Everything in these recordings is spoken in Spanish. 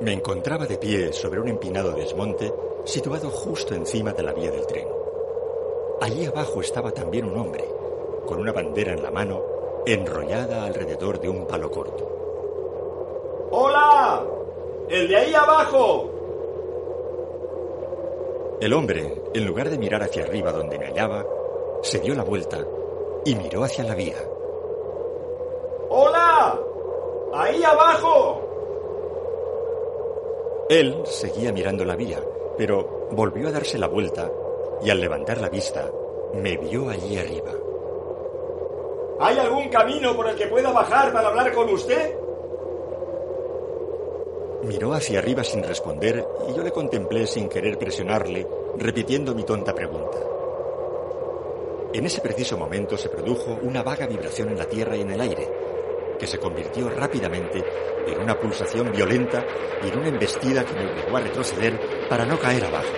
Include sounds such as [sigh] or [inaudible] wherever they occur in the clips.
Me encontraba de pie sobre un empinado desmonte situado justo encima de la vía del tren. Allí abajo estaba también un hombre, con una bandera en la mano, enrollada alrededor de un palo corto. ¡Hola! ¡El de ahí abajo! El hombre, en lugar de mirar hacia arriba donde me hallaba, se dio la vuelta y miró hacia la vía. ¡Hola! ¡Ahí abajo! Él seguía mirando la vía, pero volvió a darse la vuelta y al levantar la vista me vio allí arriba. ¿Hay algún camino por el que pueda bajar para hablar con usted? Miró hacia arriba sin responder y yo le contemplé sin querer presionarle, repitiendo mi tonta pregunta. En ese preciso momento se produjo una vaga vibración en la tierra y en el aire, que se convirtió rápidamente en una pulsación violenta y en una embestida que me obligó a retroceder para no caer abajo.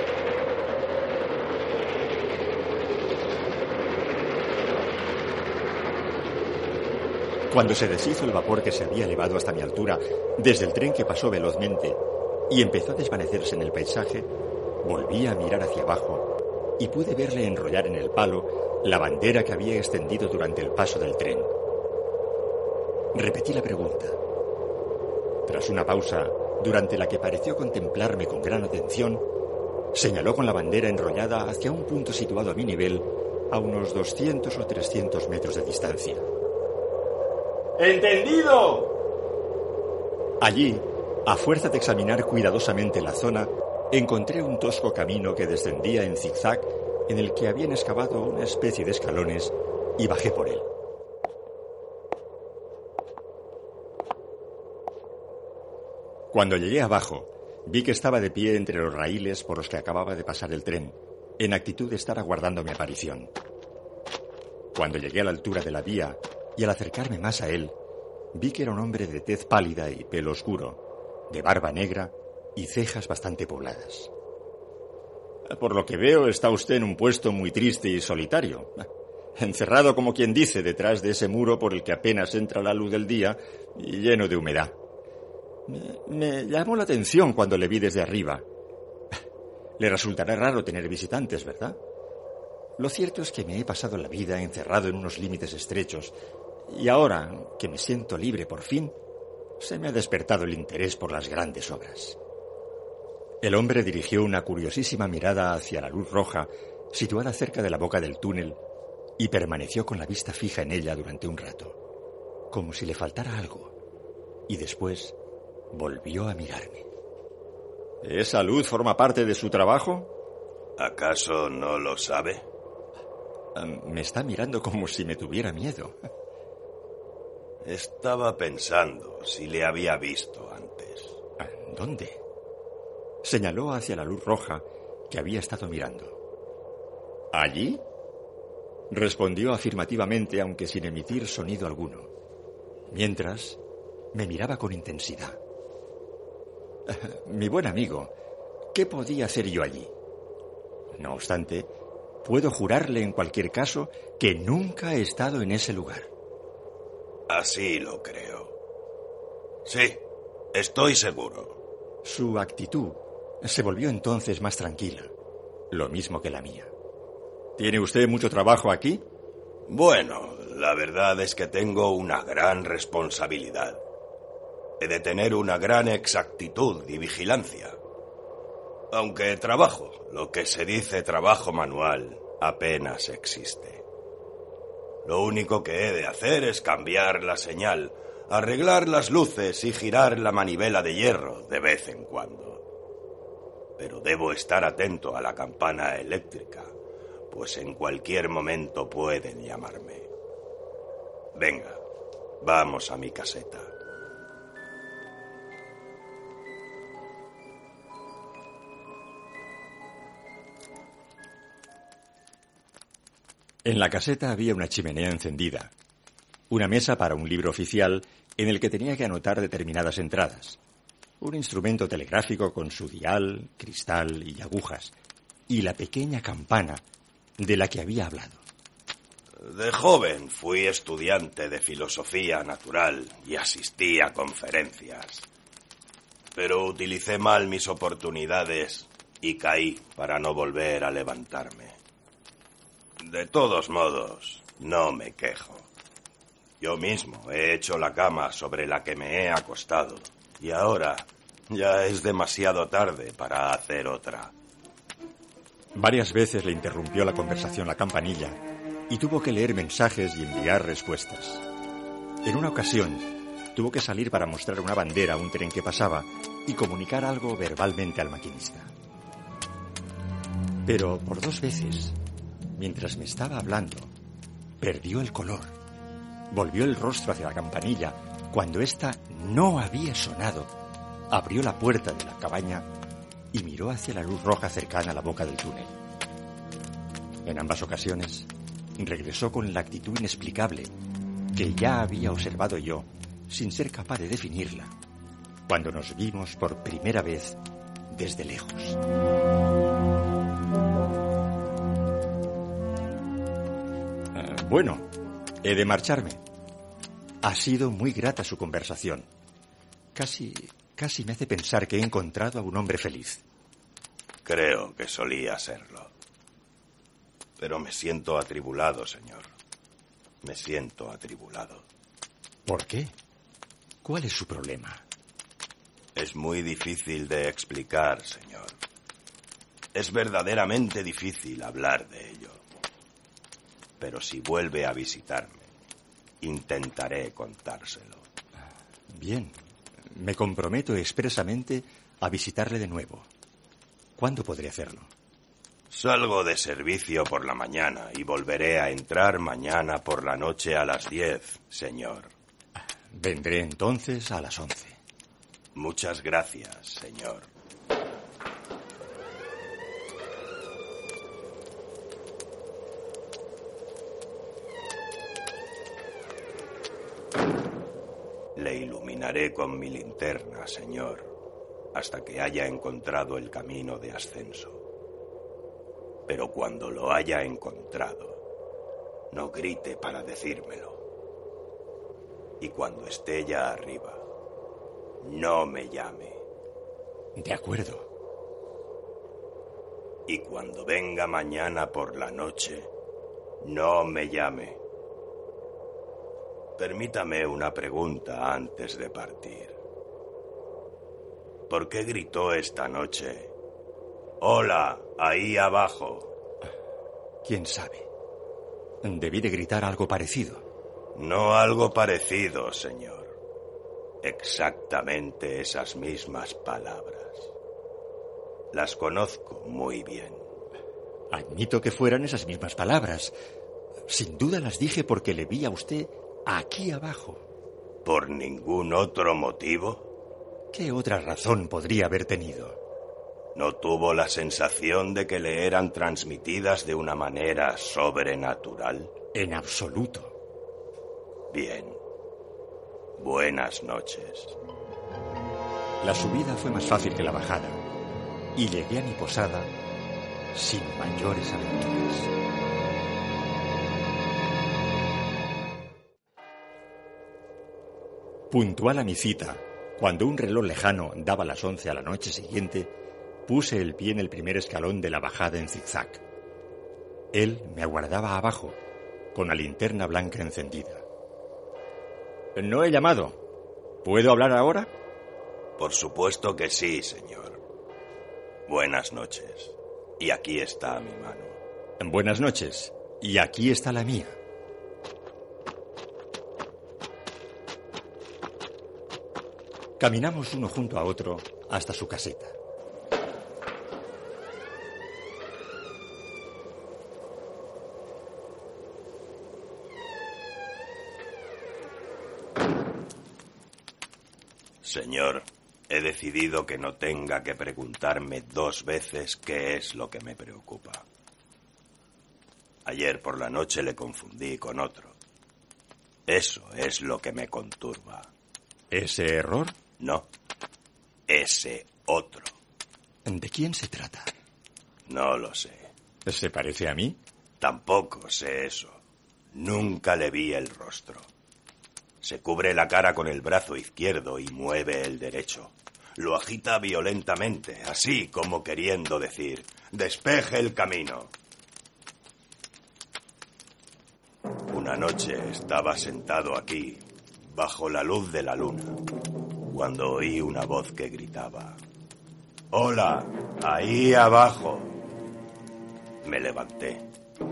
Cuando se deshizo el vapor que se había elevado hasta mi altura desde el tren que pasó velozmente y empezó a desvanecerse en el paisaje, volví a mirar hacia abajo y pude verle enrollar en el palo la bandera que había extendido durante el paso del tren. Repetí la pregunta. Tras una pausa, durante la que pareció contemplarme con gran atención, señaló con la bandera enrollada hacia un punto situado a mi nivel a unos 200 o 300 metros de distancia. ¡Entendido! Allí, a fuerza de examinar cuidadosamente la zona, encontré un tosco camino que descendía en zigzag en el que habían excavado una especie de escalones y bajé por él. Cuando llegué abajo, vi que estaba de pie entre los raíles por los que acababa de pasar el tren, en actitud de estar aguardando mi aparición. Cuando llegué a la altura de la vía y al acercarme más a él, vi que era un hombre de tez pálida y pelo oscuro, de barba negra y cejas bastante pobladas. Por lo que veo, está usted en un puesto muy triste y solitario, encerrado como quien dice detrás de ese muro por el que apenas entra la luz del día y lleno de humedad. Me, llamó la atención cuando le vi desde arriba. [laughs] Le resultará raro tener visitantes, ¿verdad? Lo cierto es que me he pasado la vida encerrado en unos límites estrechos y ahora que me siento libre por fin, se me ha despertado el interés por las grandes obras. El hombre dirigió una curiosísima mirada hacia la luz roja situada cerca de la boca del túnel y permaneció con la vista fija en ella durante un rato, como si le faltara algo, y después volvió a mirarme. ¿Esa luz forma parte de su trabajo? ¿Acaso no lo sabe? Me está mirando como si me tuviera miedo. Estaba pensando si le había visto antes. ¿Dónde? Señaló hacia la luz roja que había estado mirando. ¿Allí? Respondió afirmativamente, aunque sin emitir sonido alguno. Mientras, me miraba con intensidad. [laughs] Mi buen amigo, ¿qué podía hacer yo allí? No obstante, puedo jurarle en cualquier caso que nunca he estado en ese lugar. Así lo creo. Sí, estoy seguro. Su actitud se volvió entonces más tranquila, lo mismo que la mía. ¿Tiene usted mucho trabajo aquí? Bueno, la verdad es que tengo una gran responsabilidad. He de tener una gran exactitud y vigilancia. Aunque trabajo, lo que se dice trabajo manual, apenas existe. Lo único que he de hacer es cambiar la señal, arreglar las luces y girar la manivela de hierro de vez en cuando. Pero debo estar atento a la campana eléctrica, pues en cualquier momento pueden llamarme. Venga, vamos a mi caseta. En la caseta había una chimenea encendida, una mesa para un libro oficial en el que tenía que anotar determinadas entradas, un instrumento telegráfico con su dial, cristal y agujas, y la pequeña campana de la que había hablado. De joven fui estudiante de filosofía natural y asistí a conferencias. Pero utilicé mal mis oportunidades y caí para no volver a levantarme. De todos modos, no me quejo. Yo mismo he hecho la cama sobre la que me he acostado y ahora ya es demasiado tarde para hacer otra. Varias veces le interrumpió la conversación la campanilla y tuvo que leer mensajes y enviar respuestas. En una ocasión, tuvo que salir para mostrar una bandera a un tren que pasaba y comunicar algo verbalmente al maquinista. Pero por dos veces, mientras me estaba hablando, perdió el color. Volvió el rostro hacia la campanilla. Cuando ésta no había sonado, abrió la puerta de la cabaña y miró hacia la luz roja cercana a la boca del túnel. En ambas ocasiones, regresó con la actitud inexplicable que ya había observado yo sin ser capaz de definirla cuando nos vimos por primera vez desde lejos. Bueno, he de marcharme. Ha sido muy grata su conversación. Casi, casi me hace pensar que he encontrado a un hombre feliz. Creo que solía serlo. Pero me siento atribulado, señor. Me siento atribulado. ¿Por qué? ¿Cuál es su problema? Es muy difícil de explicar, señor. Es verdaderamente difícil hablar de ello. Pero si vuelve a visitarme, intentaré contárselo. Bien. Me comprometo expresamente a visitarle de nuevo. ¿Cuándo podré hacerlo? Salgo de servicio por la mañana y volveré a entrar mañana por la noche a las diez, señor. Vendré entonces a las once. Muchas gracias, señor. Le iluminaré con mi linterna, señor, hasta que haya encontrado el camino de ascenso. Pero cuando lo haya encontrado, no grite para decírmelo. Y cuando esté ya arriba, no me llame. De acuerdo. Y cuando venga mañana por la noche, no me llame. Permítame una pregunta antes de partir. ¿Por qué gritó esta noche? Hola, ahí abajo. ¿Quién sabe? Debí de gritar algo parecido. No algo parecido, señor. Exactamente esas mismas palabras. Las conozco muy bien. Admito que fueran esas mismas palabras. Sin duda las dije porque le vi a usted aquí abajo. ¿Por ningún otro motivo? ¿Qué otra razón podría haber tenido? ¿No tuvo la sensación de que le eran transmitidas de una manera sobrenatural? En absoluto. Bien. Buenas noches. La subida fue más fácil que la bajada y llegué a mi posada sin mayores aventuras. Puntual a mi cita, cuando un reloj lejano daba las once a la noche siguiente, puse el pie en el primer escalón de la bajada en zigzag. Él me aguardaba abajo, con la linterna blanca encendida. No he llamado. ¿Puedo hablar ahora? Por supuesto que sí, señor. Buenas noches. Y aquí está mi mano. Buenas noches. Y aquí está la mía. Caminamos uno junto a otro hasta su caseta. Señor, he decidido que no tenga que preguntarme dos veces qué es lo que me preocupa. Ayer por la noche le confundí con otro. Eso es lo que me conturba. ¿Ese error? No. Ese otro. ¿De quién se trata? No lo sé. ¿Se parece a mí? Tampoco sé eso. Nunca le vi el rostro. Se cubre la cara con el brazo izquierdo y mueve el derecho. Lo agita violentamente, así como queriendo decir, despeje el camino. Una noche estaba sentado aquí, bajo la luz de la luna, cuando oí una voz que gritaba, Hola, ahí abajo. Me levanté,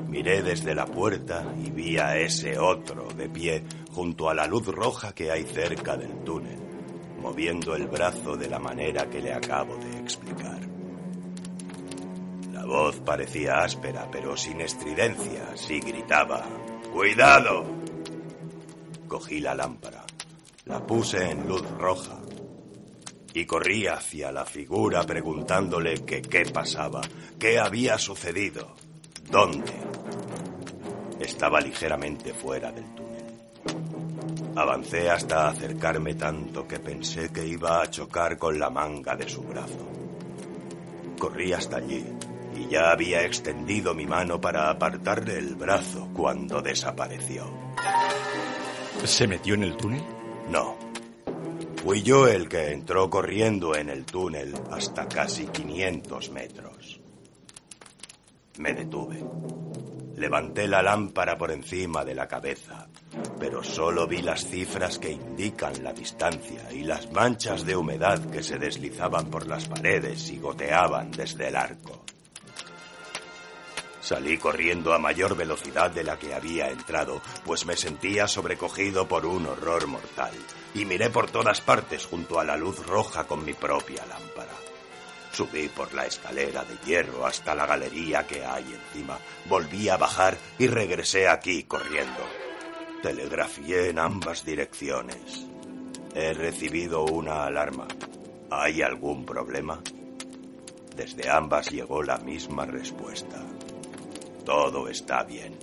miré desde la puerta y vi a ese otro de pie junto a la luz roja que hay cerca del túnel, moviendo el brazo de la manera que le acabo de explicar. La voz parecía áspera, pero sin estridencias, y gritaba, ¡Cuidado! Cogí la lámpara, la puse en luz roja y corrí hacia la figura preguntándole qué pasaba, qué había sucedido, dónde. Estaba ligeramente fuera del túnel. Avancé hasta acercarme tanto que pensé que iba a chocar con la manga de su brazo. Corrí hasta allí y ya había extendido mi mano para apartarle el brazo cuando desapareció. ¿Se metió en el túnel? No. Fui yo el que entró corriendo en el túnel hasta casi 500 metros. Me detuve. Levanté la lámpara por encima de la cabeza, pero solo vi las cifras que indican la distancia y las manchas de humedad que se deslizaban por las paredes y goteaban desde el arco. Salí corriendo a mayor velocidad de la que había entrado, pues me sentía sobrecogido por un horror mortal, y miré por todas partes junto a la luz roja con mi propia lámpara. Subí por la escalera de hierro hasta la galería que hay encima, volví a bajar y regresé aquí corriendo. Telegrafié en ambas direcciones. He recibido una alarma. ¿Hay algún problema? Desde ambas llegó la misma respuesta. Todo está bien.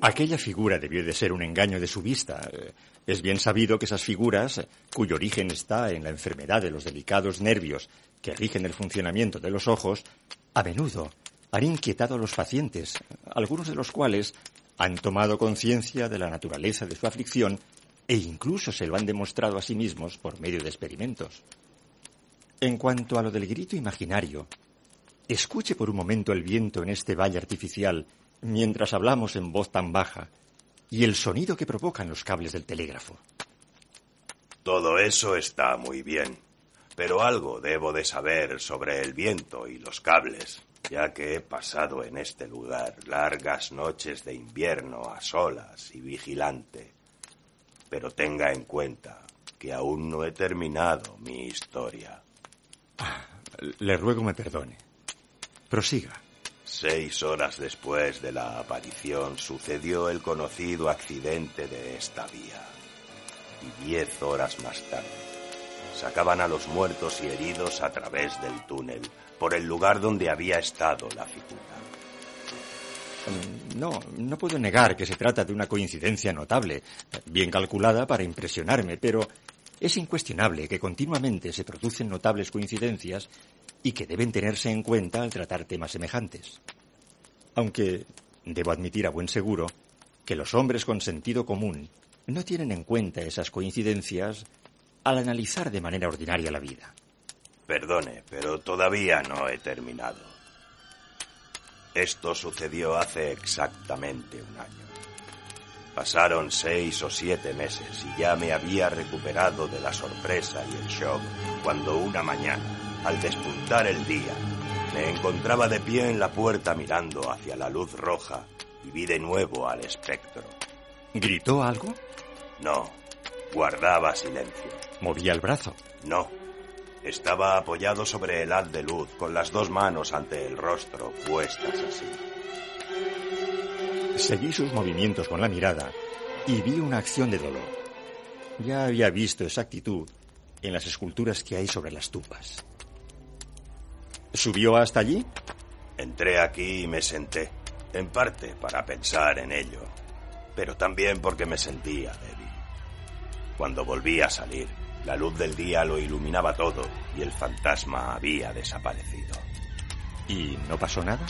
Aquella figura debió de ser un engaño de su vista. Es bien sabido que esas figuras, cuyo origen está en la enfermedad de los delicados nervios que rigen el funcionamiento de los ojos, a menudo han inquietado a los pacientes, algunos de los cuales han tomado conciencia de la naturaleza de su aflicción e incluso se lo han demostrado a sí mismos por medio de experimentos. En cuanto a lo del grito imaginario, Escuche por un momento el viento en este valle artificial mientras hablamos en voz tan baja y el sonido que provocan los cables del telégrafo. Todo eso está muy bien, pero algo debo de saber sobre el viento y los cables, ya que he pasado en este lugar largas noches de invierno a solas y vigilante. Pero tenga en cuenta que aún no he terminado mi historia. Ah, le ruego me perdone. Prosiga. Seis horas después de la aparición sucedió el conocido accidente de esta vía. Y diez horas más tarde sacaban a los muertos y heridos a través del túnel, por el lugar donde había estado la figura. No, no puedo negar que se trata de una coincidencia notable, bien calculada para impresionarme, pero es incuestionable que continuamente se producen notables coincidencias y que deben tenerse en cuenta al tratar temas semejantes. Aunque debo admitir a buen seguro que los hombres con sentido común no tienen en cuenta esas coincidencias al analizar de manera ordinaria la vida. Perdone, pero todavía no he terminado. Esto sucedió hace exactamente un año. Pasaron seis o siete meses y ya me había recuperado de la sorpresa y el shock cuando una mañana al despuntar el día, me encontraba de pie en la puerta mirando hacia la luz roja y vi de nuevo al espectro. ¿Gritó algo? No, guardaba silencio. ¿Movía el brazo? No. Estaba apoyado sobre el haz de luz con las dos manos ante el rostro puestas así. Seguí sus movimientos con la mirada y vi una acción de dolor. Ya había visto esa actitud en las esculturas que hay sobre las tumbas. ¿Subió hasta allí? Entré aquí y me senté, en parte para pensar en ello, pero también porque me sentía débil. Cuando volví a salir, la luz del día lo iluminaba todo y el fantasma había desaparecido. ¿Y no pasó nada?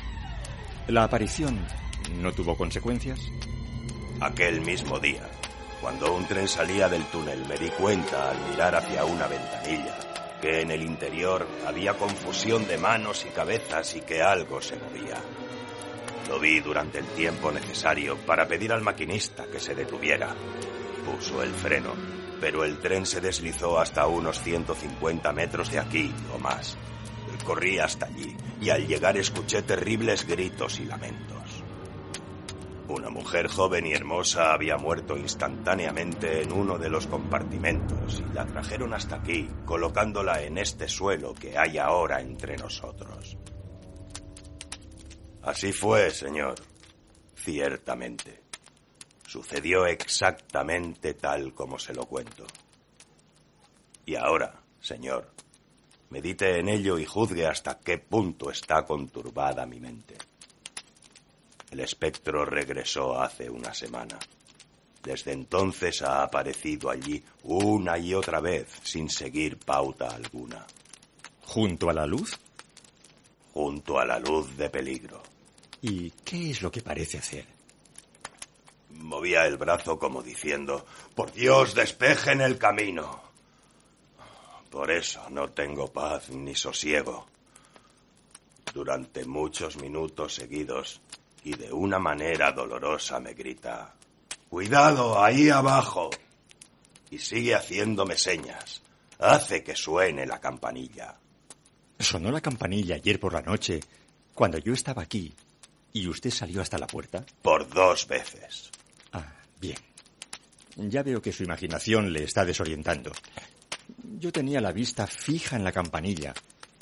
¿La aparición no tuvo consecuencias? Aquel mismo día, cuando un tren salía del túnel, me di cuenta al mirar hacia una ventanilla que en el interior había confusión de manos y cabezas y que algo se movía. Lo vi durante el tiempo necesario para pedir al maquinista que se detuviera. Puso el freno, pero el tren se deslizó hasta unos 150 metros de aquí o más. Corrí hasta allí y al llegar escuché terribles gritos y lamentos. Una mujer joven y hermosa había muerto instantáneamente en uno de los compartimentos y la trajeron hasta aquí, colocándola en este suelo que hay ahora entre nosotros. Así fue, señor. Ciertamente. Sucedió exactamente tal como se lo cuento. Y ahora, señor, medite en ello y juzgue hasta qué punto está conturbada mi mente. El espectro regresó hace una semana. Desde entonces ha aparecido allí una y otra vez sin seguir pauta alguna. ¿Junto a la luz? Junto a la luz de peligro. ¿Y qué es lo que parece hacer? Movía el brazo como diciendo, por Dios, despejen el camino. Por eso no tengo paz ni sosiego. Durante muchos minutos seguidos y de una manera dolorosa me grita, Cuidado, ahí abajo. Y sigue haciéndome señas. Hace que suene la campanilla. ¿Sonó la campanilla ayer por la noche cuando yo estaba aquí y usted salió hasta la puerta? Por dos veces. Ah, bien. Ya veo que su imaginación le está desorientando. Yo tenía la vista fija en la campanilla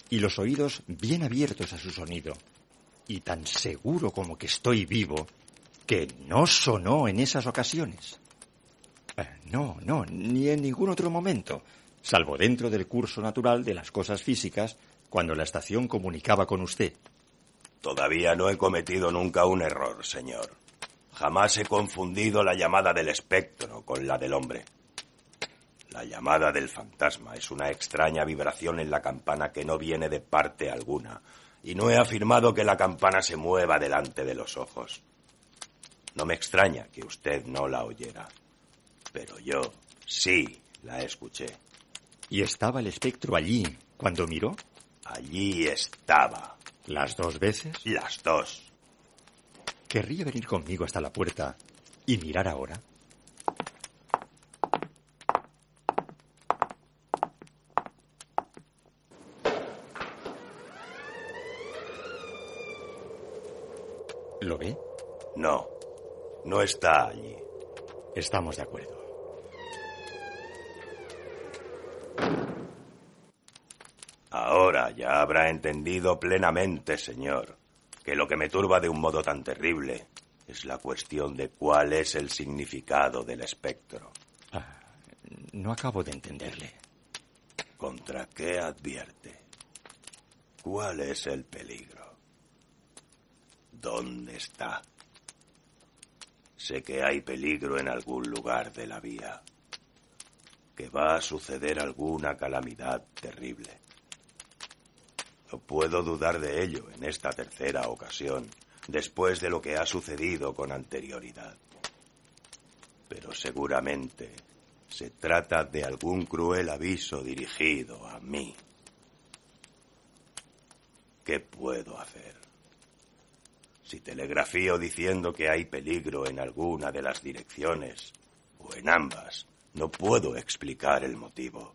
y los oídos bien abiertos a su sonido y tan seguro como que estoy vivo que no sonó en esas ocasiones. Eh, no, no, ni en ningún otro momento, salvo dentro del curso natural de las cosas físicas, cuando la estación comunicaba con usted. Todavía no he cometido nunca un error, señor. Jamás he confundido la llamada del espectro con la del hombre. La llamada del fantasma es una extraña vibración en la campana que no viene de parte alguna, y no he afirmado que la campana se mueva delante de los ojos. No me extraña que usted no la oyera, pero yo sí la escuché. ¿Y estaba el espectro allí cuando miró? Allí estaba. ¿Las dos veces? Las dos. ¿Querría venir conmigo hasta la puerta y mirar ahora? ¿Lo ve? No, no está allí. Estamos de acuerdo. Ahora ya habrá entendido plenamente, señor, que lo que me turba de un modo tan terrible es la cuestión de cuál es el significado del espectro. Ah, no acabo de entenderle. ¿Contra qué advierte? ¿Cuál es el peligro? ¿Dónde está? Sé que hay peligro en algún lugar de la vía, que va a suceder alguna calamidad terrible. No puedo dudar de ello en esta tercera ocasión, después de lo que ha sucedido con anterioridad. Pero seguramente se trata de algún cruel aviso dirigido a mí. ¿Qué puedo hacer? Si telegrafío diciendo que hay peligro en alguna de las direcciones, o en ambas, no puedo explicar el motivo.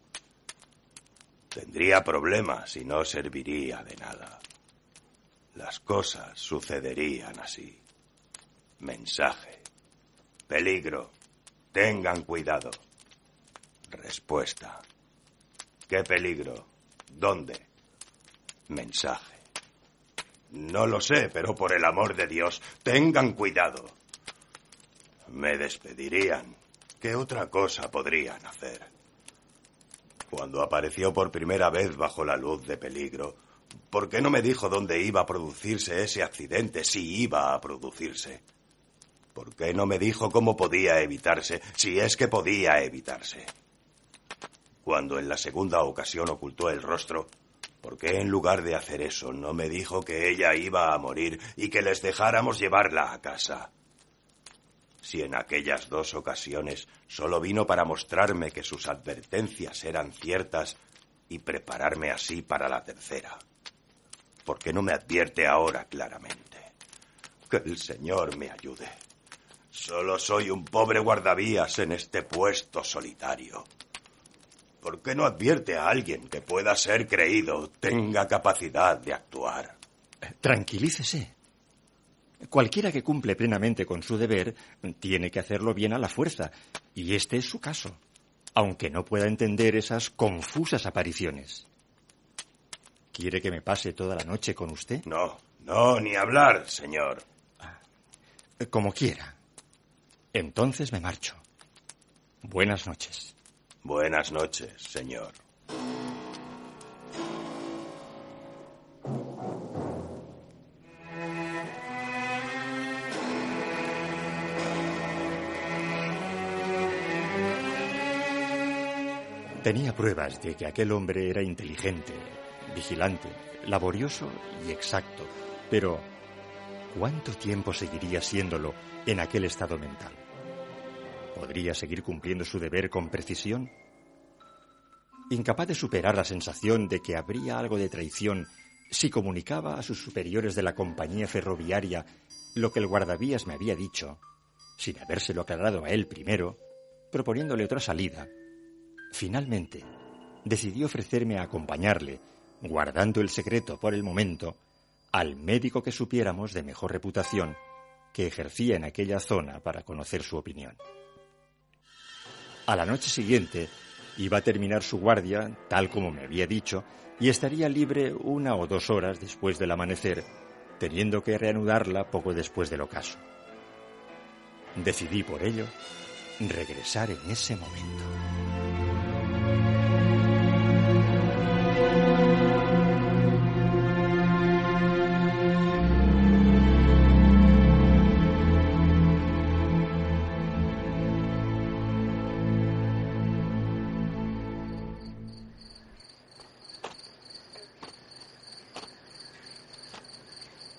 Tendría problemas y no serviría de nada. Las cosas sucederían así. Mensaje. Peligro. Tengan cuidado. Respuesta. ¿Qué peligro? ¿Dónde? Mensaje. No lo sé, pero por el amor de Dios, tengan cuidado. Me despedirían. ¿Qué otra cosa podrían hacer? Cuando apareció por primera vez bajo la luz de peligro, ¿por qué no me dijo dónde iba a producirse ese accidente, si iba a producirse? ¿Por qué no me dijo cómo podía evitarse, si es que podía evitarse? Cuando en la segunda ocasión ocultó el rostro, ¿por qué en lugar de hacer eso no me dijo que ella iba a morir y que les dejáramos llevarla a casa? Si en aquellas dos ocasiones solo vino para mostrarme que sus advertencias eran ciertas, y prepararme así para la tercera. ¿Por qué no me advierte ahora claramente? Que el Señor me ayude. Solo soy un pobre guardavías en este puesto solitario. ¿Por qué no advierte a alguien que pueda ser creído, tenga capacidad de actuar? Tranquilícese. Cualquiera que cumple plenamente con su deber tiene que hacerlo bien a la fuerza, y este es su caso, aunque no pueda entender esas confusas apariciones. ¿Quiere que me pase toda la noche con usted? No, no, ni hablar, señor. Como quiera. Entonces me marcho. Buenas noches. Buenas noches, señor. Tenía pruebas de que aquel hombre era inteligente, vigilante, laborioso y exacto, pero ¿cuánto tiempo seguiría siéndolo en aquel estado mental? ¿Podría seguir cumpliendo su deber con precisión? Incapaz de superar la sensación de que habría algo de traición si comunicaba a sus superiores de la compañía ferroviaria lo que el guardavías me había dicho, sin habérselo aclarado a él primero, proponiéndole otra salida, Finalmente, decidió ofrecerme a acompañarle, guardando el secreto por el momento, al médico que supiéramos de mejor reputación que ejercía en aquella zona para conocer su opinión. A la noche siguiente iba a terminar su guardia, tal como me había dicho, y estaría libre una o dos horas después del amanecer, teniendo que reanudarla poco después del ocaso. Decidí por ello regresar en ese momento.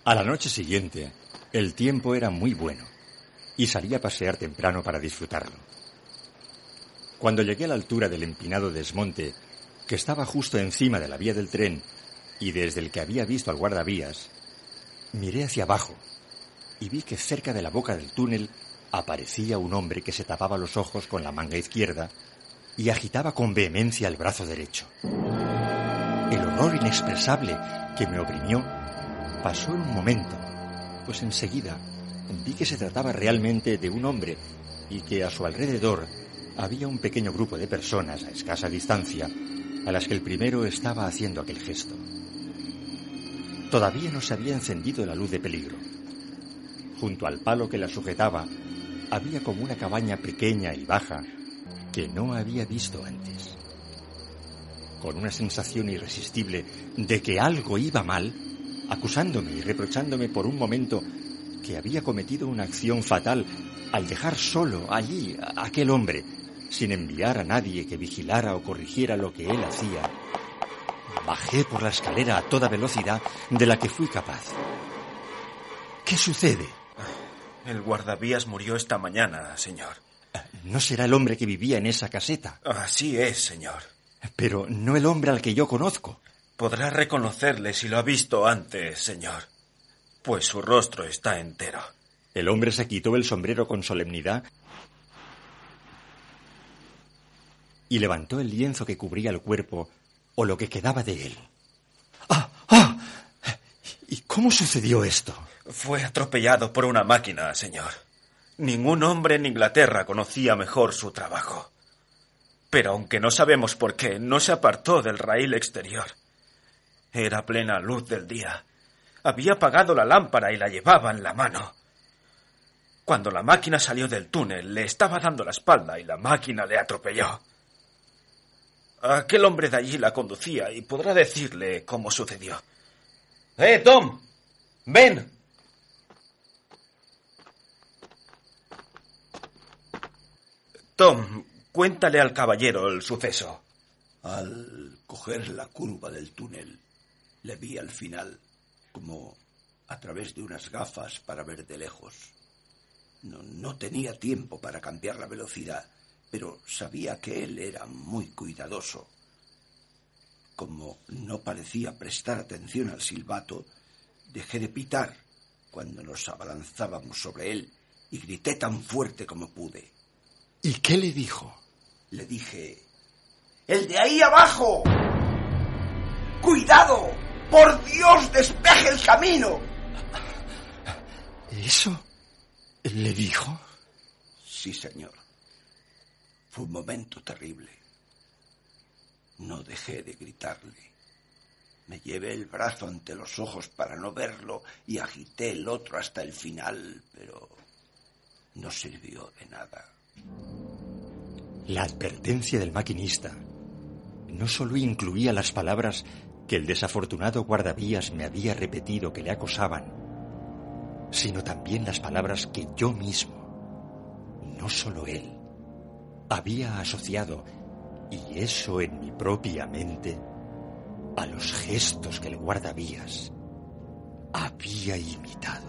A la noche siguiente, el tiempo era muy bueno y salí a pasear temprano para disfrutarlo. Cuando llegué a la altura del empinado desmonte, que estaba justo encima de la vía del tren y desde el que había visto al guardavías, miré hacia abajo y vi que cerca de la boca del túnel aparecía un hombre que se tapaba los ojos con la manga izquierda y agitaba con vehemencia el brazo derecho. El horror inexpresable que me oprimió pasó un momento, pues enseguida vi que se trataba realmente de un hombre y que a su alrededor había un pequeño grupo de personas a escasa distancia a las que el primero estaba haciendo aquel gesto. Todavía no se había encendido la luz de peligro. Junto al palo que la sujetaba había como una cabaña pequeña y baja que no había visto antes. Con una sensación irresistible de que algo iba mal, acusándome y reprochándome por un momento que había cometido una acción fatal al dejar solo allí a aquel hombre, sin enviar a nadie que vigilara o corrigiera lo que él hacía, bajé por la escalera a toda velocidad de la que fui capaz. ¿Qué sucede? El guardavías murió esta mañana, señor. ¿No será el hombre que vivía en esa caseta? Así es, señor. Pero no el hombre al que yo conozco. Podrá reconocerle si lo ha visto antes, señor, pues su rostro está entero. El hombre se quitó el sombrero con solemnidad y levantó el lienzo que cubría el cuerpo o lo que quedaba de él. ¡Ah! ¡Ah! ¿Y cómo sucedió esto? Fue atropellado por una máquina, señor. Ningún hombre en Inglaterra conocía mejor su trabajo. Pero aunque no sabemos por qué, no se apartó del raíl exterior. Era plena luz del día. Había apagado la lámpara y la llevaba en la mano. Cuando la máquina salió del túnel, le estaba dando la espalda y la máquina le atropelló. Aquel hombre de allí la conducía y podrá decirle cómo sucedió. ¡Eh, Tom! ¡Ven! Tom, cuéntale al caballero el suceso. Al coger la curva del túnel, le vi al final, como a través de unas gafas para ver de lejos. No, no, tenía tiempo para cambiar la velocidad, pero sabía que él era muy cuidadoso. como no parecía prestar atención al silbato, dejé de pitar cuando nos abalanzábamos sobre él y grité tan fuerte como pude. ¿Y qué le dijo? Le dije, ¡El de ahí abajo! ¡Cuidado! ¡Por Dios, despeje el camino! ¿Eso? ¿Le dijo? Sí, señor. Fue un momento terrible. No dejé de gritarle. Me llevé el brazo ante los ojos para no verlo y agité el otro hasta el final, pero no sirvió de nada. La advertencia del maquinista no solo incluía las palabras que el desafortunado guardavías me había repetido que le acosaban, sino también las palabras que yo mismo, no solo él, había asociado, y eso en mi propia mente, a los gestos que el guardavías había imitado.